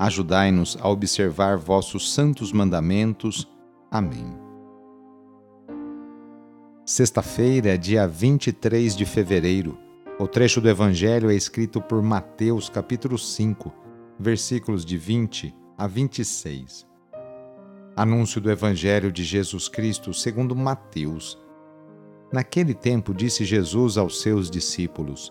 Ajudai-nos a observar vossos santos mandamentos. Amém. Sexta-feira, dia 23 de fevereiro. O trecho do Evangelho é escrito por Mateus, capítulo 5, versículos de 20 a 26. Anúncio do Evangelho de Jesus Cristo segundo Mateus. Naquele tempo disse Jesus aos seus discípulos: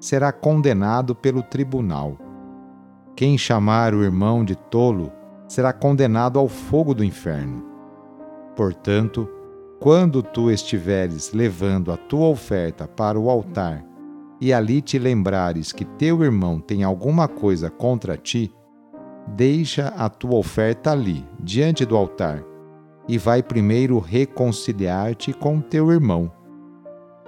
será condenado pelo tribunal. Quem chamar o irmão de tolo será condenado ao fogo do inferno. Portanto, quando tu estiveres levando a tua oferta para o altar e ali te lembrares que teu irmão tem alguma coisa contra ti, deixa a tua oferta ali, diante do altar, e vai primeiro reconciliar-te com teu irmão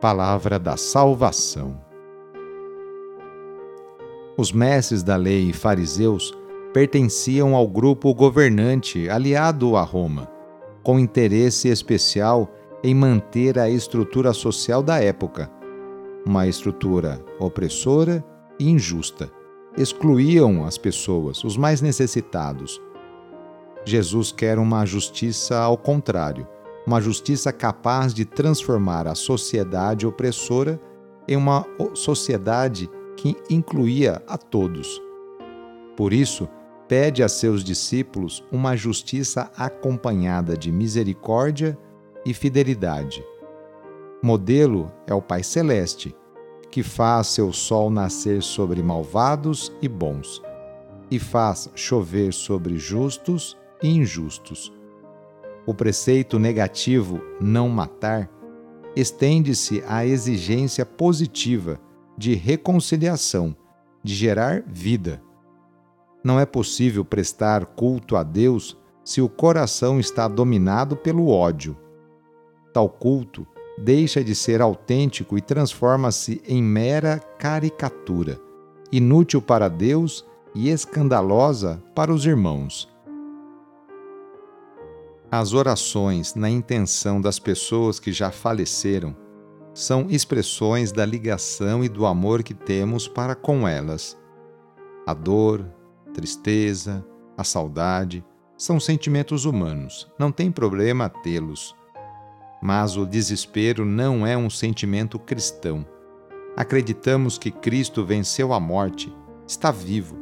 palavra da salvação. Os mestres da lei e fariseus pertenciam ao grupo governante aliado a Roma, com interesse especial em manter a estrutura social da época, uma estrutura opressora e injusta. Excluíam as pessoas, os mais necessitados. Jesus quer uma justiça ao contrário uma justiça capaz de transformar a sociedade opressora em uma sociedade que incluía a todos. Por isso, pede a seus discípulos uma justiça acompanhada de misericórdia e fidelidade. Modelo é o Pai Celeste, que faz seu sol nascer sobre malvados e bons, e faz chover sobre justos e injustos. O preceito negativo não matar estende-se à exigência positiva de reconciliação, de gerar vida. Não é possível prestar culto a Deus se o coração está dominado pelo ódio. Tal culto deixa de ser autêntico e transforma-se em mera caricatura, inútil para Deus e escandalosa para os irmãos. As orações na intenção das pessoas que já faleceram são expressões da ligação e do amor que temos para com elas. A dor, a tristeza, a saudade são sentimentos humanos, não tem problema tê-los. Mas o desespero não é um sentimento cristão. Acreditamos que Cristo venceu a morte, está vivo,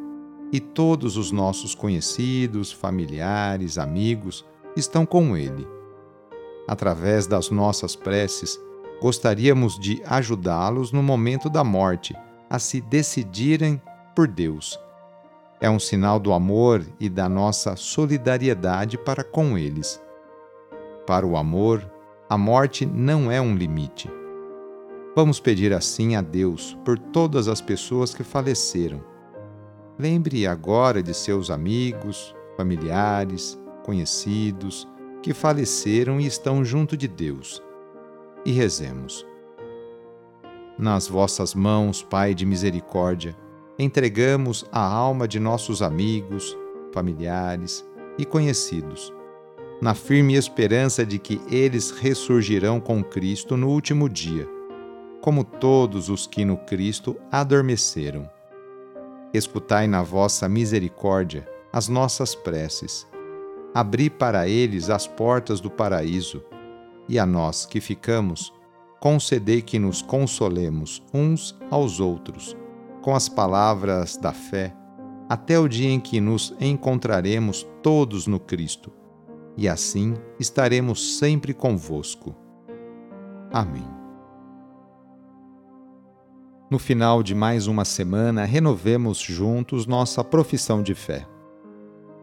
e todos os nossos conhecidos, familiares, amigos, estão com Ele. Através das nossas preces, gostaríamos de ajudá-los no momento da morte a se decidirem por Deus. É um sinal do amor e da nossa solidariedade para com eles. Para o amor, a morte não é um limite. Vamos pedir assim a Deus por todas as pessoas que faleceram. Lembre agora de seus amigos, familiares, conhecidos que faleceram e estão junto de Deus. E rezemos. Nas vossas mãos, Pai de misericórdia, entregamos a alma de nossos amigos, familiares e conhecidos, na firme esperança de que eles ressurgirão com Cristo no último dia, como todos os que no Cristo adormeceram. Escutai na vossa misericórdia as nossas preces. Abri para eles as portas do paraíso, e a nós que ficamos, concedei que nos consolemos uns aos outros com as palavras da fé, até o dia em que nos encontraremos todos no Cristo, e assim estaremos sempre convosco. Amém. No final de mais uma semana, renovemos juntos nossa profissão de fé.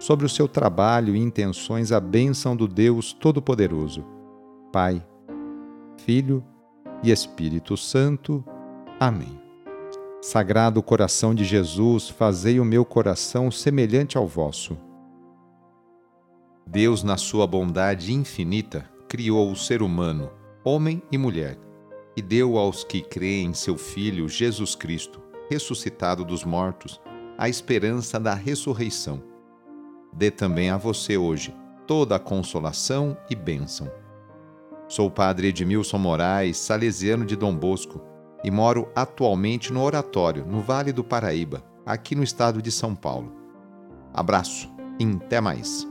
sobre o seu trabalho e intenções a bênção do Deus Todo-Poderoso. Pai, Filho e Espírito Santo. Amém. Sagrado coração de Jesus, fazei o meu coração semelhante ao vosso. Deus, na sua bondade infinita, criou o ser humano, homem e mulher, e deu aos que creem em seu Filho Jesus Cristo, ressuscitado dos mortos, a esperança da ressurreição. Dê também a você hoje toda a consolação e bênção Sou o padre Edmilson Moraes, salesiano de Dom Bosco, e moro atualmente no Oratório, no Vale do Paraíba, aqui no estado de São Paulo. Abraço e até mais.